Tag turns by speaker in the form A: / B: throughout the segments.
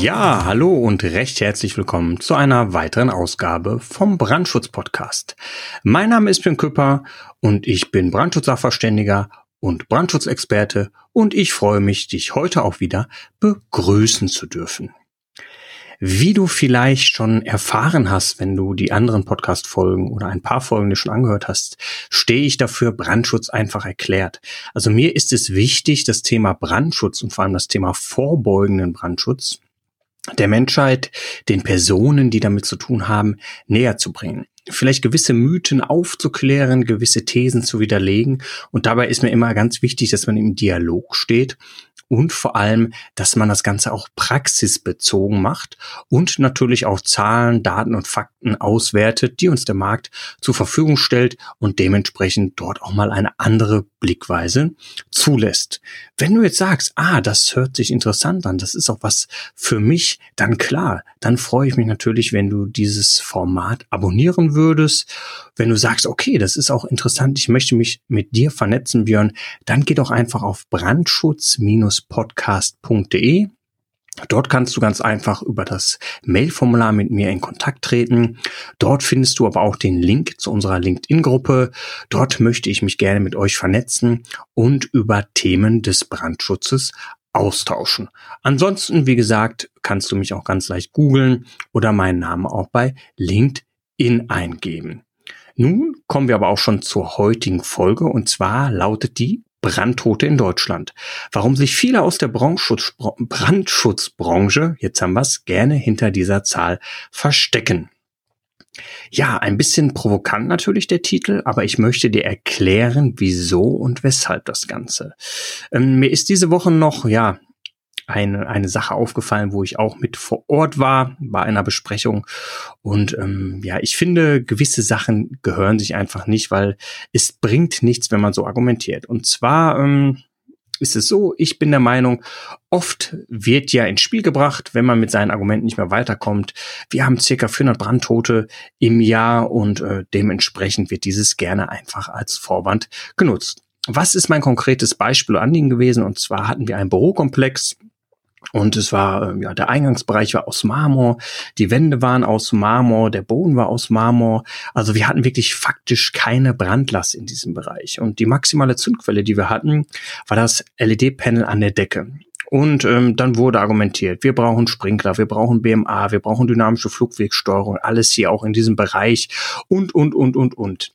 A: Ja, hallo und recht herzlich willkommen zu einer weiteren Ausgabe vom Brandschutz-Podcast. Mein Name ist Björn Küpper und ich bin Brandschutzsachverständiger und Brandschutzexperte und ich freue mich, dich heute auch wieder begrüßen zu dürfen. Wie du vielleicht schon erfahren hast, wenn du die anderen Podcast-Folgen oder ein paar Folgen dir schon angehört hast, stehe ich dafür Brandschutz einfach erklärt. Also mir ist es wichtig, das Thema Brandschutz und vor allem das Thema vorbeugenden Brandschutz der Menschheit, den Personen, die damit zu tun haben, näher zu bringen. Vielleicht gewisse Mythen aufzuklären, gewisse Thesen zu widerlegen. Und dabei ist mir immer ganz wichtig, dass man im Dialog steht und vor allem, dass man das Ganze auch praxisbezogen macht und natürlich auch Zahlen, Daten und Fakten auswertet, die uns der Markt zur Verfügung stellt und dementsprechend dort auch mal eine andere Blickweise zulässt. Wenn du jetzt sagst, ah, das hört sich interessant an, das ist auch was für mich, dann klar, dann freue ich mich natürlich, wenn du dieses Format abonnieren würdest. Wenn du sagst, okay, das ist auch interessant, ich möchte mich mit dir vernetzen, Björn, dann geh doch einfach auf brandschutz-podcast.de Dort kannst du ganz einfach über das Mailformular mit mir in Kontakt treten. Dort findest du aber auch den Link zu unserer LinkedIn-Gruppe. Dort möchte ich mich gerne mit euch vernetzen und über Themen des Brandschutzes austauschen. Ansonsten, wie gesagt, kannst du mich auch ganz leicht googeln oder meinen Namen auch bei LinkedIn eingeben. Nun kommen wir aber auch schon zur heutigen Folge und zwar lautet die Brandtote in Deutschland. Warum sich viele aus der Brandschutz, Brandschutzbranche, jetzt haben wir es, gerne hinter dieser Zahl verstecken. Ja, ein bisschen provokant natürlich der Titel, aber ich möchte dir erklären, wieso und weshalb das Ganze. Ähm, mir ist diese Woche noch, ja, eine, eine Sache aufgefallen, wo ich auch mit vor Ort war, bei einer Besprechung. Und ähm, ja, ich finde, gewisse Sachen gehören sich einfach nicht, weil es bringt nichts, wenn man so argumentiert. Und zwar ähm, ist es so, ich bin der Meinung, oft wird ja ins Spiel gebracht, wenn man mit seinen Argumenten nicht mehr weiterkommt. Wir haben circa 400 Brandtote im Jahr und äh, dementsprechend wird dieses gerne einfach als Vorwand genutzt. Was ist mein konkretes Beispiel Anliegen gewesen? Und zwar hatten wir einen Bürokomplex, und es war, ähm, ja, der Eingangsbereich war aus Marmor, die Wände waren aus Marmor, der Boden war aus Marmor. Also wir hatten wirklich faktisch keine Brandlast in diesem Bereich. Und die maximale Zündquelle, die wir hatten, war das LED-Panel an der Decke. Und ähm, dann wurde argumentiert, wir brauchen Sprinkler, wir brauchen BMA, wir brauchen dynamische Flugwegsteuerung, alles hier auch in diesem Bereich und, und, und, und, und.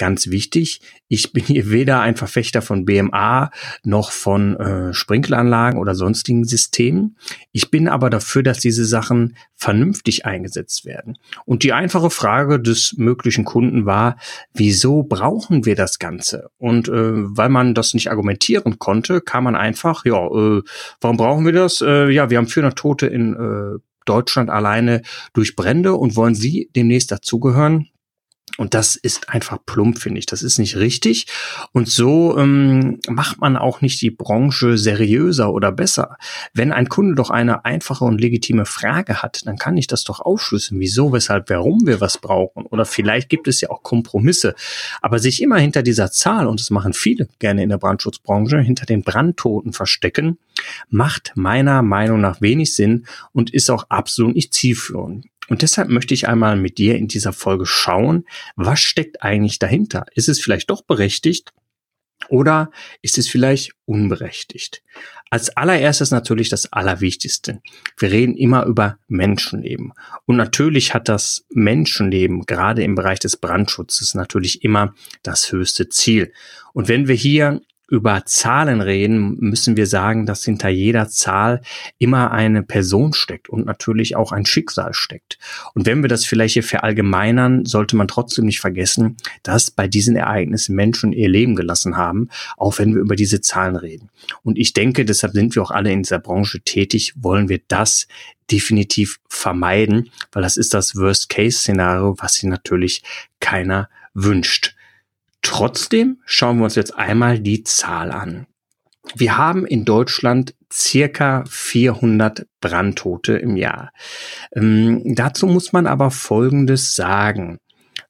A: Ganz wichtig, ich bin hier weder ein Verfechter von BMA noch von äh, Sprinkleranlagen oder sonstigen Systemen. Ich bin aber dafür, dass diese Sachen vernünftig eingesetzt werden. Und die einfache Frage des möglichen Kunden war, wieso brauchen wir das Ganze? Und äh, weil man das nicht argumentieren konnte, kam man einfach, ja, äh, warum brauchen wir das? Äh, ja, wir haben 400 Tote in äh, Deutschland alleine durch Brände und wollen Sie demnächst dazugehören? Und das ist einfach plump, finde ich. Das ist nicht richtig. Und so ähm, macht man auch nicht die Branche seriöser oder besser. Wenn ein Kunde doch eine einfache und legitime Frage hat, dann kann ich das doch aufschlüsseln, wieso, weshalb, warum wir was brauchen. Oder vielleicht gibt es ja auch Kompromisse. Aber sich immer hinter dieser Zahl, und das machen viele gerne in der Brandschutzbranche, hinter den Brandtoten verstecken, macht meiner Meinung nach wenig Sinn und ist auch absolut nicht zielführend. Und deshalb möchte ich einmal mit dir in dieser Folge schauen, was steckt eigentlich dahinter? Ist es vielleicht doch berechtigt oder ist es vielleicht unberechtigt? Als allererstes natürlich das Allerwichtigste. Wir reden immer über Menschenleben. Und natürlich hat das Menschenleben gerade im Bereich des Brandschutzes natürlich immer das höchste Ziel. Und wenn wir hier über Zahlen reden, müssen wir sagen, dass hinter jeder Zahl immer eine Person steckt und natürlich auch ein Schicksal steckt. Und wenn wir das vielleicht hier verallgemeinern, sollte man trotzdem nicht vergessen, dass bei diesen Ereignissen Menschen ihr Leben gelassen haben, auch wenn wir über diese Zahlen reden. Und ich denke, deshalb sind wir auch alle in dieser Branche tätig, wollen wir das definitiv vermeiden, weil das ist das Worst-Case-Szenario, was sich natürlich keiner wünscht. Trotzdem schauen wir uns jetzt einmal die Zahl an. Wir haben in Deutschland circa 400 Brandtote im Jahr. Ähm, dazu muss man aber Folgendes sagen.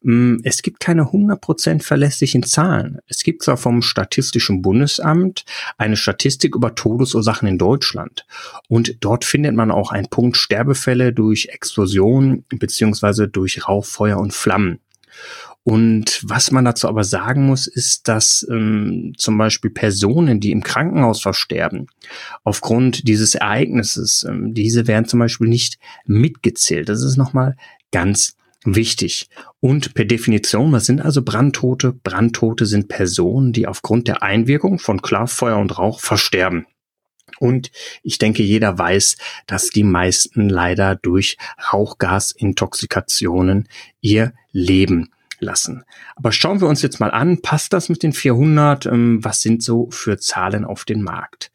A: Ähm, es gibt keine 100% verlässlichen Zahlen. Es gibt zwar vom Statistischen Bundesamt eine Statistik über Todesursachen in Deutschland. Und dort findet man auch einen Punkt Sterbefälle durch Explosionen beziehungsweise durch Rauch, Feuer und Flammen. Und was man dazu aber sagen muss, ist, dass ähm, zum Beispiel Personen, die im Krankenhaus versterben, aufgrund dieses Ereignisses, ähm, diese werden zum Beispiel nicht mitgezählt. Das ist nochmal ganz wichtig. Und per Definition, was sind also Brandtote? Brandtote sind Personen, die aufgrund der Einwirkung von Klarfeuer und Rauch versterben. Und ich denke, jeder weiß, dass die meisten leider durch Rauchgasintoxikationen ihr Leben lassen. Aber schauen wir uns jetzt mal an, passt das mit den 400? Ähm, was sind so für Zahlen auf den Markt?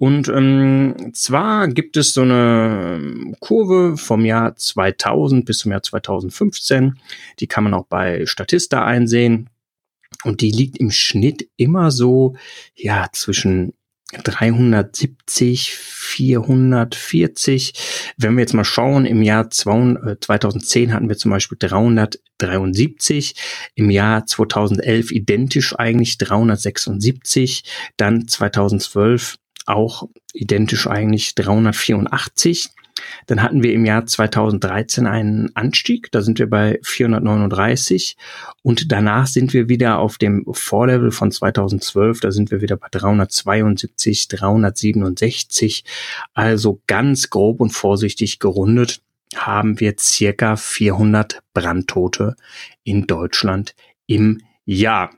A: Und ähm, zwar gibt es so eine ähm, Kurve vom Jahr 2000 bis zum Jahr 2015. Die kann man auch bei Statista einsehen. Und die liegt im Schnitt immer so, ja, zwischen 370, 440. Wenn wir jetzt mal schauen, im Jahr 2010 hatten wir zum Beispiel 373, im Jahr 2011 identisch eigentlich 376, dann 2012 auch identisch eigentlich 384. Dann hatten wir im Jahr 2013 einen Anstieg, da sind wir bei 439 und danach sind wir wieder auf dem Vorlevel von 2012, da sind wir wieder bei 372, 367. Also ganz grob und vorsichtig gerundet haben wir circa 400 Brandtote in Deutschland im Jahr.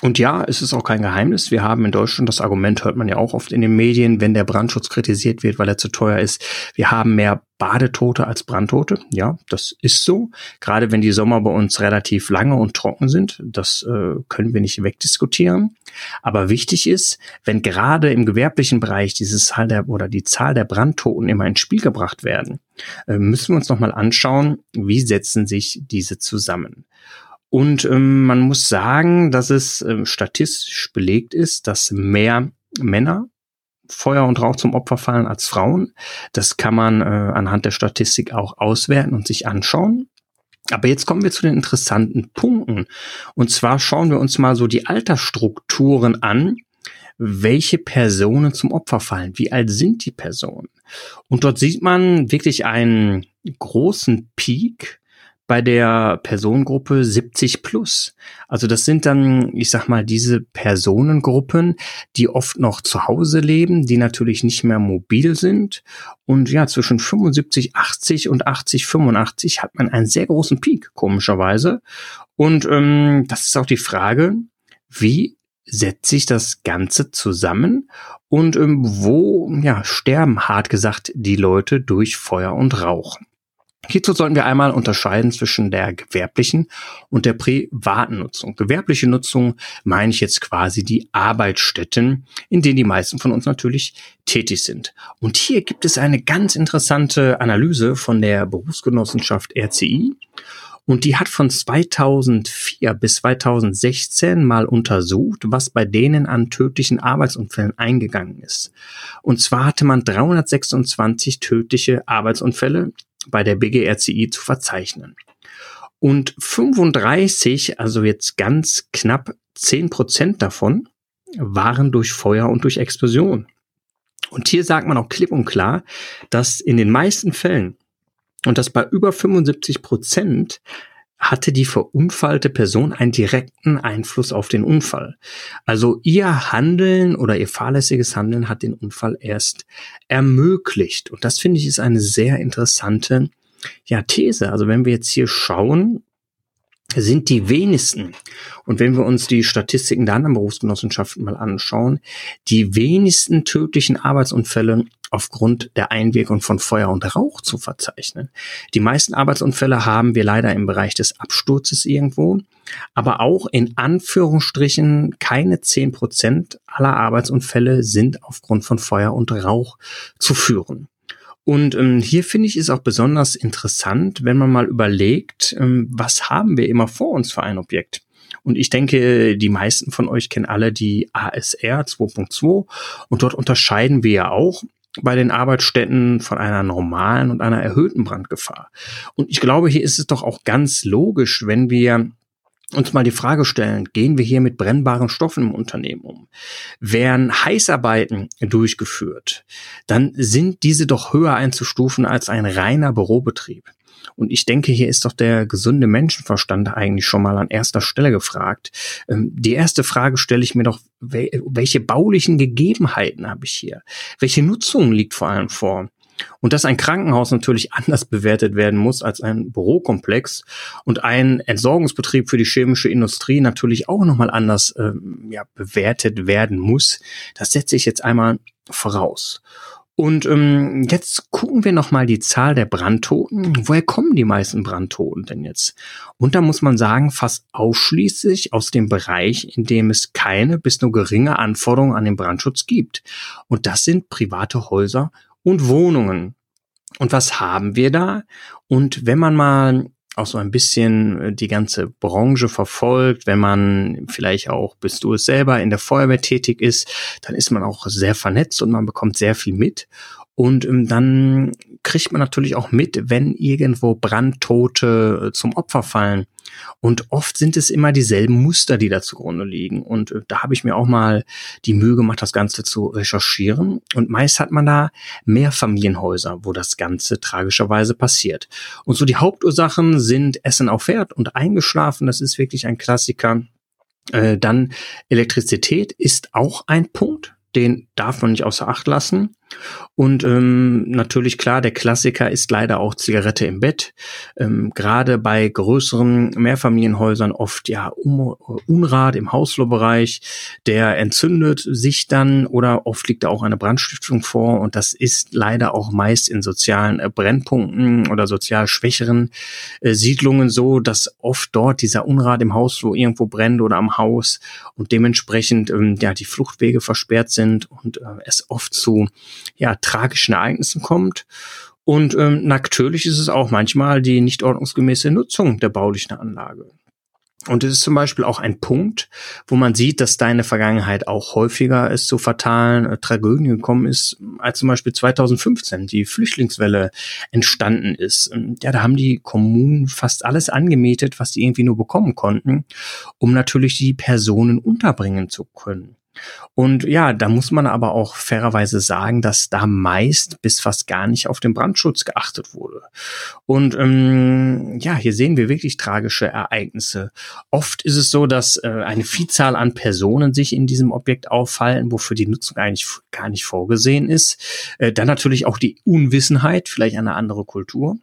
A: Und ja, es ist auch kein Geheimnis. Wir haben in Deutschland, das Argument hört man ja auch oft in den Medien, wenn der Brandschutz kritisiert wird, weil er zu teuer ist. Wir haben mehr Badetote als Brandtote. Ja, das ist so. Gerade wenn die Sommer bei uns relativ lange und trocken sind. Das äh, können wir nicht wegdiskutieren. Aber wichtig ist, wenn gerade im gewerblichen Bereich dieses Zahl der oder die Zahl der Brandtoten immer ins Spiel gebracht werden, äh, müssen wir uns nochmal anschauen, wie setzen sich diese zusammen. Und ähm, man muss sagen, dass es äh, statistisch belegt ist, dass mehr Männer Feuer und Rauch zum Opfer fallen als Frauen. Das kann man äh, anhand der Statistik auch auswerten und sich anschauen. Aber jetzt kommen wir zu den interessanten Punkten. Und zwar schauen wir uns mal so die Altersstrukturen an, welche Personen zum Opfer fallen. Wie alt sind die Personen? Und dort sieht man wirklich einen großen Peak bei der Personengruppe 70 plus. Also das sind dann, ich sag mal, diese Personengruppen, die oft noch zu Hause leben, die natürlich nicht mehr mobil sind. Und ja, zwischen 75, 80 und 80, 85 hat man einen sehr großen Peak, komischerweise. Und ähm, das ist auch die Frage, wie setzt sich das Ganze zusammen und ähm, wo ja, sterben, hart gesagt, die Leute durch Feuer und Rauch. Hierzu sollten wir einmal unterscheiden zwischen der gewerblichen und der privaten Nutzung. Gewerbliche Nutzung meine ich jetzt quasi die Arbeitsstätten, in denen die meisten von uns natürlich tätig sind. Und hier gibt es eine ganz interessante Analyse von der Berufsgenossenschaft RCI. Und die hat von 2004 bis 2016 mal untersucht, was bei denen an tödlichen Arbeitsunfällen eingegangen ist. Und zwar hatte man 326 tödliche Arbeitsunfälle bei der BGRCI zu verzeichnen. Und 35, also jetzt ganz knapp 10 Prozent davon, waren durch Feuer und durch Explosion. Und hier sagt man auch klipp und klar, dass in den meisten Fällen und das bei über 75 Prozent hatte die verunfallte Person einen direkten Einfluss auf den Unfall. Also ihr Handeln oder ihr fahrlässiges Handeln hat den Unfall erst ermöglicht. Und das finde ich ist eine sehr interessante ja, These. Also wenn wir jetzt hier schauen, sind die wenigsten. Und wenn wir uns die Statistiken der anderen Berufsgenossenschaften mal anschauen, die wenigsten tödlichen Arbeitsunfälle aufgrund der Einwirkung von Feuer und Rauch zu verzeichnen. Die meisten Arbeitsunfälle haben wir leider im Bereich des Absturzes irgendwo, aber auch in Anführungsstrichen keine zehn Prozent aller Arbeitsunfälle sind aufgrund von Feuer und Rauch zu führen. Und ähm, hier finde ich es auch besonders interessant, wenn man mal überlegt, ähm, was haben wir immer vor uns für ein Objekt. Und ich denke, die meisten von euch kennen alle die ASR 2.2 und dort unterscheiden wir ja auch bei den Arbeitsstätten von einer normalen und einer erhöhten Brandgefahr. Und ich glaube, hier ist es doch auch ganz logisch, wenn wir uns mal die Frage stellen, gehen wir hier mit brennbaren Stoffen im Unternehmen um? Werden Heißarbeiten durchgeführt, dann sind diese doch höher einzustufen als ein reiner Bürobetrieb. Und ich denke, hier ist doch der gesunde Menschenverstand eigentlich schon mal an erster Stelle gefragt. Ähm, die erste Frage stelle ich mir doch, welche baulichen Gegebenheiten habe ich hier? Welche Nutzung liegt vor allem vor? Und dass ein Krankenhaus natürlich anders bewertet werden muss als ein Bürokomplex und ein Entsorgungsbetrieb für die chemische Industrie natürlich auch nochmal anders ähm, ja, bewertet werden muss, das setze ich jetzt einmal voraus. Und ähm, jetzt gucken wir nochmal die Zahl der Brandtoten. Woher kommen die meisten Brandtoten denn jetzt? Und da muss man sagen, fast ausschließlich aus dem Bereich, in dem es keine bis nur geringe Anforderungen an den Brandschutz gibt. Und das sind private Häuser und Wohnungen. Und was haben wir da? Und wenn man mal auch so ein bisschen äh, die ganze Branche verfolgt, wenn man vielleicht auch, bis du es selber in der Feuerwehr tätig ist, dann ist man auch sehr vernetzt und man bekommt sehr viel mit. Und ähm, dann kriegt man natürlich auch mit, wenn irgendwo Brandtote äh, zum Opfer fallen. Und oft sind es immer dieselben Muster, die da zugrunde liegen. Und äh, da habe ich mir auch mal die Mühe gemacht, das Ganze zu recherchieren. Und meist hat man da mehr Familienhäuser, wo das Ganze tragischerweise passiert. Und so die Hauptursachen sind Essen auf Pferd und eingeschlafen. Das ist wirklich ein Klassiker. Äh, dann Elektrizität ist auch ein Punkt den darf man nicht außer Acht lassen. Und ähm, natürlich klar, der Klassiker ist leider auch Zigarette im Bett. Ähm, Gerade bei größeren Mehrfamilienhäusern oft ja um, Unrat im Hausflurbereich, der entzündet sich dann oder oft liegt da auch eine Brandstiftung vor und das ist leider auch meist in sozialen äh, Brennpunkten oder sozial schwächeren äh, Siedlungen so, dass oft dort dieser Unrat im Hausflur irgendwo brennt oder am Haus und dementsprechend ähm, ja die Fluchtwege versperrt sind und äh, es oft zu ja, tragischen Ereignissen kommt. Und ähm, natürlich ist es auch manchmal die nicht ordnungsgemäße Nutzung der baulichen Anlage. Und es ist zum Beispiel auch ein Punkt, wo man sieht, dass deine Vergangenheit auch häufiger es zu fatalen äh, Tragödien gekommen ist, als zum Beispiel 2015 die Flüchtlingswelle entstanden ist. Ja, da haben die Kommunen fast alles angemietet, was die irgendwie nur bekommen konnten, um natürlich die Personen unterbringen zu können. Und ja, da muss man aber auch fairerweise sagen, dass da meist bis fast gar nicht auf den Brandschutz geachtet wurde. Und ähm, ja, hier sehen wir wirklich tragische Ereignisse. Oft ist es so, dass äh, eine Vielzahl an Personen sich in diesem Objekt auffallen, wofür die Nutzung eigentlich gar nicht vorgesehen ist. Äh, dann natürlich auch die Unwissenheit, vielleicht eine andere Kultur.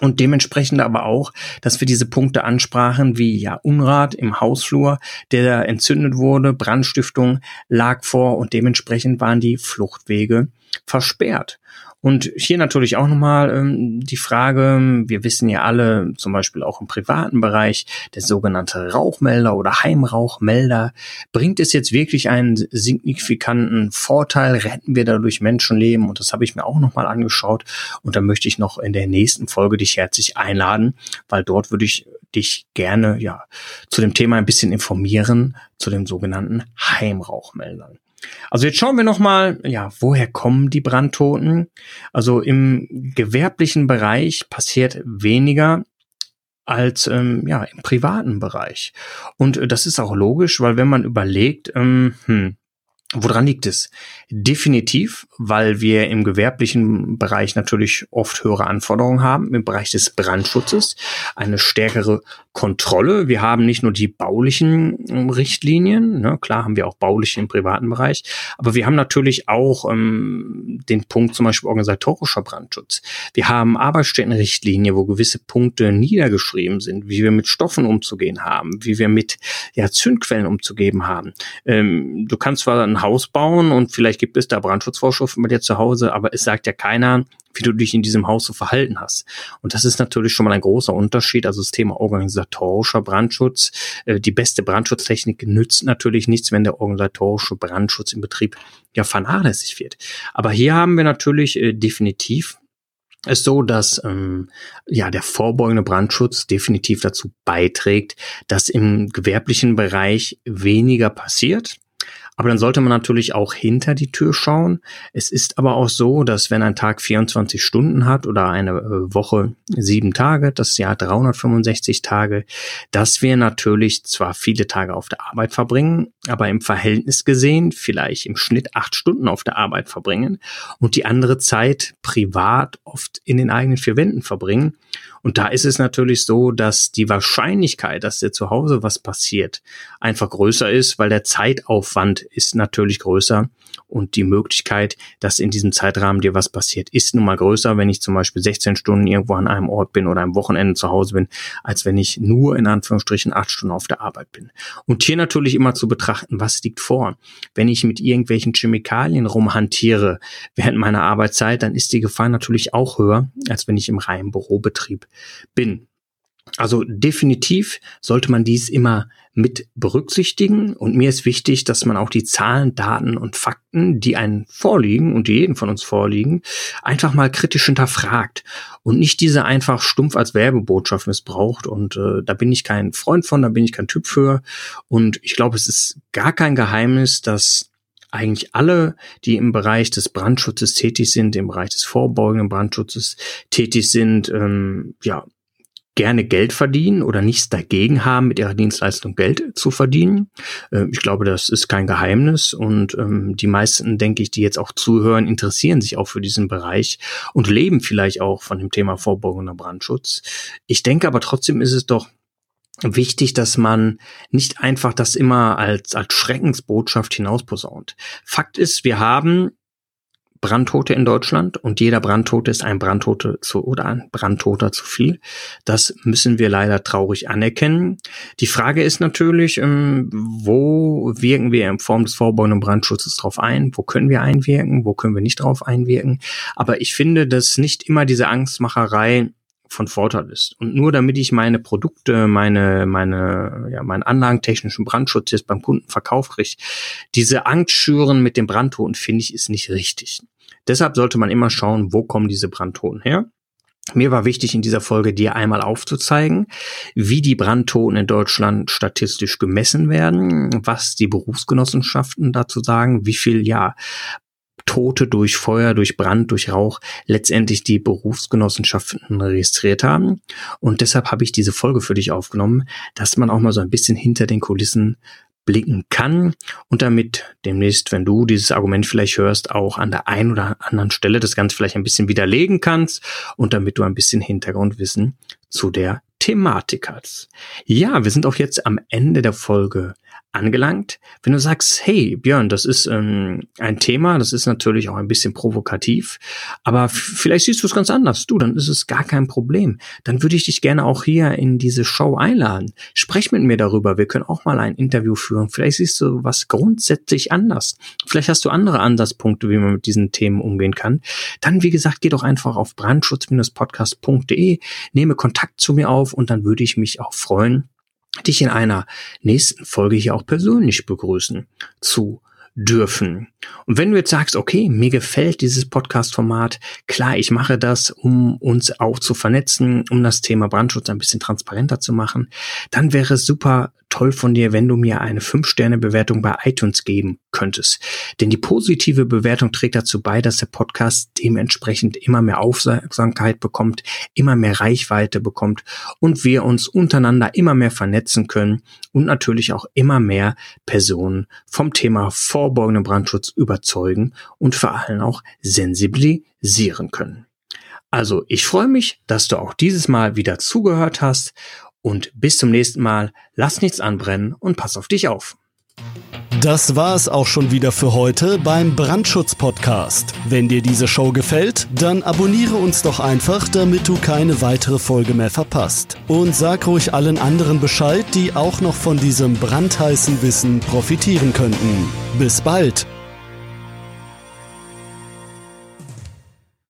A: Und dementsprechend aber auch, dass wir diese Punkte ansprachen, wie ja Unrat im Hausflur, der entzündet wurde, Brandstiftung lag vor und dementsprechend waren die Fluchtwege versperrt. Und hier natürlich auch nochmal ähm, die Frage, wir wissen ja alle, zum Beispiel auch im privaten Bereich, der sogenannte Rauchmelder oder Heimrauchmelder, bringt es jetzt wirklich einen signifikanten Vorteil? Retten wir dadurch Menschenleben? Und das habe ich mir auch nochmal angeschaut. Und da möchte ich noch in der nächsten Folge dich herzlich einladen, weil dort würde ich dich gerne ja zu dem Thema ein bisschen informieren, zu den sogenannten Heimrauchmeldern. Also jetzt schauen wir noch mal, ja, woher kommen die Brandtoten? Also im gewerblichen Bereich passiert weniger als ähm, ja im privaten Bereich. Und äh, das ist auch logisch, weil wenn man überlegt, ähm, hm, Woran liegt es? Definitiv, weil wir im gewerblichen Bereich natürlich oft höhere Anforderungen haben, im Bereich des Brandschutzes, eine stärkere Kontrolle. Wir haben nicht nur die baulichen ähm, Richtlinien, ne, klar haben wir auch bauliche im privaten Bereich, aber wir haben natürlich auch ähm, den Punkt zum Beispiel organisatorischer Brandschutz. Wir haben Arbeitsstättenrichtlinie, wo gewisse Punkte niedergeschrieben sind, wie wir mit Stoffen umzugehen haben, wie wir mit ja, Zündquellen umzugeben haben. Ähm, du kannst zwar ein Haus bauen und vielleicht gibt es da Brandschutzvorschriften bei dir zu Hause, aber es sagt ja keiner, wie du dich in diesem Haus so verhalten hast. Und das ist natürlich schon mal ein großer Unterschied. Also das Thema organisatorischer Brandschutz. Äh, die beste Brandschutztechnik nützt natürlich nichts, wenn der organisatorische Brandschutz im Betrieb ja vernachlässigt wird. Aber hier haben wir natürlich äh, definitiv es so, dass ähm, ja der vorbeugende Brandschutz definitiv dazu beiträgt, dass im gewerblichen Bereich weniger passiert. Aber dann sollte man natürlich auch hinter die Tür schauen. Es ist aber auch so, dass wenn ein Tag 24 Stunden hat oder eine äh, Woche sieben Tage, das Jahr 365 Tage, dass wir natürlich zwar viele Tage auf der Arbeit verbringen, aber im Verhältnis gesehen vielleicht im Schnitt acht Stunden auf der Arbeit verbringen und die andere Zeit privat oft in den eigenen vier Wänden verbringen. Und da ist es natürlich so, dass die Wahrscheinlichkeit, dass dir zu Hause was passiert, einfach größer ist, weil der Zeitaufwand ist natürlich größer und die Möglichkeit, dass in diesem Zeitrahmen dir was passiert, ist nun mal größer, wenn ich zum Beispiel 16 Stunden irgendwo an einem Ort bin oder am Wochenende zu Hause bin, als wenn ich nur in Anführungsstrichen acht Stunden auf der Arbeit bin. Und hier natürlich immer zu betrachten, was liegt vor. Wenn ich mit irgendwelchen Chemikalien rumhantiere während meiner Arbeitszeit, dann ist die Gefahr natürlich auch höher, als wenn ich im reinen Bürobetrieb bin. Also definitiv sollte man dies immer mit berücksichtigen. Und mir ist wichtig, dass man auch die Zahlen, Daten und Fakten, die einen vorliegen und die jeden von uns vorliegen, einfach mal kritisch hinterfragt und nicht diese einfach stumpf als Werbebotschaft missbraucht. Und äh, da bin ich kein Freund von, da bin ich kein Typ für. Und ich glaube, es ist gar kein Geheimnis, dass eigentlich alle, die im Bereich des Brandschutzes tätig sind, im Bereich des vorbeugenden Brandschutzes tätig sind, ähm, ja, gerne Geld verdienen oder nichts dagegen haben, mit ihrer Dienstleistung Geld zu verdienen. Äh, ich glaube, das ist kein Geheimnis und ähm, die meisten, denke ich, die jetzt auch zuhören, interessieren sich auch für diesen Bereich und leben vielleicht auch von dem Thema vorbeugender Brandschutz. Ich denke aber trotzdem ist es doch wichtig, dass man nicht einfach das immer als, als Schreckensbotschaft hinausposaunt. Fakt ist, wir haben Brandtote in Deutschland und jeder Brandtote ist ein Brandtote zu oder ein Brandtoter zu viel. Das müssen wir leider traurig anerkennen. Die Frage ist natürlich, ähm, wo wirken wir in Form des vorbeugenden Brandschutzes drauf ein? Wo können wir einwirken? Wo können wir nicht drauf einwirken? Aber ich finde, dass nicht immer diese Angstmacherei von Vorteil ist. Und nur damit ich meine Produkte, meine, meine, ja, meinen anlagentechnischen Brandschutz jetzt beim Kunden verkauft kriege, diese Angst schüren mit dem Brandtoten, finde ich, ist nicht richtig. Deshalb sollte man immer schauen, wo kommen diese Brandtoten her. Mir war wichtig, in dieser Folge dir einmal aufzuzeigen, wie die Brandtoten in Deutschland statistisch gemessen werden, was die Berufsgenossenschaften dazu sagen, wie viel, ja, Tote durch Feuer, durch Brand, durch Rauch letztendlich die Berufsgenossenschaften registriert haben. Und deshalb habe ich diese Folge für dich aufgenommen, dass man auch mal so ein bisschen hinter den Kulissen blicken kann und damit demnächst, wenn du dieses Argument vielleicht hörst, auch an der einen oder anderen Stelle das Ganze vielleicht ein bisschen widerlegen kannst und damit du ein bisschen Hintergrundwissen zu der Thematik hast. Ja, wir sind auch jetzt am Ende der Folge angelangt. Wenn du sagst, hey Björn, das ist ähm, ein Thema, das ist natürlich auch ein bisschen provokativ, aber vielleicht siehst du es ganz anders. Du, dann ist es gar kein Problem. Dann würde ich dich gerne auch hier in diese Show einladen. Sprech mit mir darüber. Wir können auch mal ein Interview führen. Vielleicht siehst du was grundsätzlich anders. Vielleicht hast du andere Ansatzpunkte, wie man mit diesen Themen umgehen kann. Dann, wie gesagt, geh doch einfach auf brandschutz-podcast.de, nehme Kontakt zu mir auf und dann würde ich mich auch freuen, dich in einer nächsten Folge hier auch persönlich begrüßen zu dürfen. Und wenn du jetzt sagst, okay, mir gefällt dieses Podcast-Format, klar, ich mache das, um uns auch zu vernetzen, um das Thema Brandschutz ein bisschen transparenter zu machen, dann wäre es super toll von dir, wenn du mir eine 5-Sterne-Bewertung bei iTunes geben könntest. Denn die positive Bewertung trägt dazu bei, dass der Podcast dementsprechend immer mehr Aufmerksamkeit bekommt, immer mehr Reichweite bekommt und wir uns untereinander immer mehr vernetzen können und natürlich auch immer mehr Personen vom Thema vorbeugenden Brandschutz überzeugen und vor allem auch sensibilisieren können. Also ich freue mich, dass du auch dieses Mal wieder zugehört hast und bis zum nächsten Mal. Lass nichts anbrennen und pass auf dich auf.
B: Das war es auch schon wieder für heute beim Brandschutz-Podcast. Wenn dir diese Show gefällt, dann abonniere uns doch einfach, damit du keine weitere Folge mehr verpasst. Und sag ruhig allen anderen Bescheid, die auch noch von diesem brandheißen Wissen profitieren könnten. Bis bald!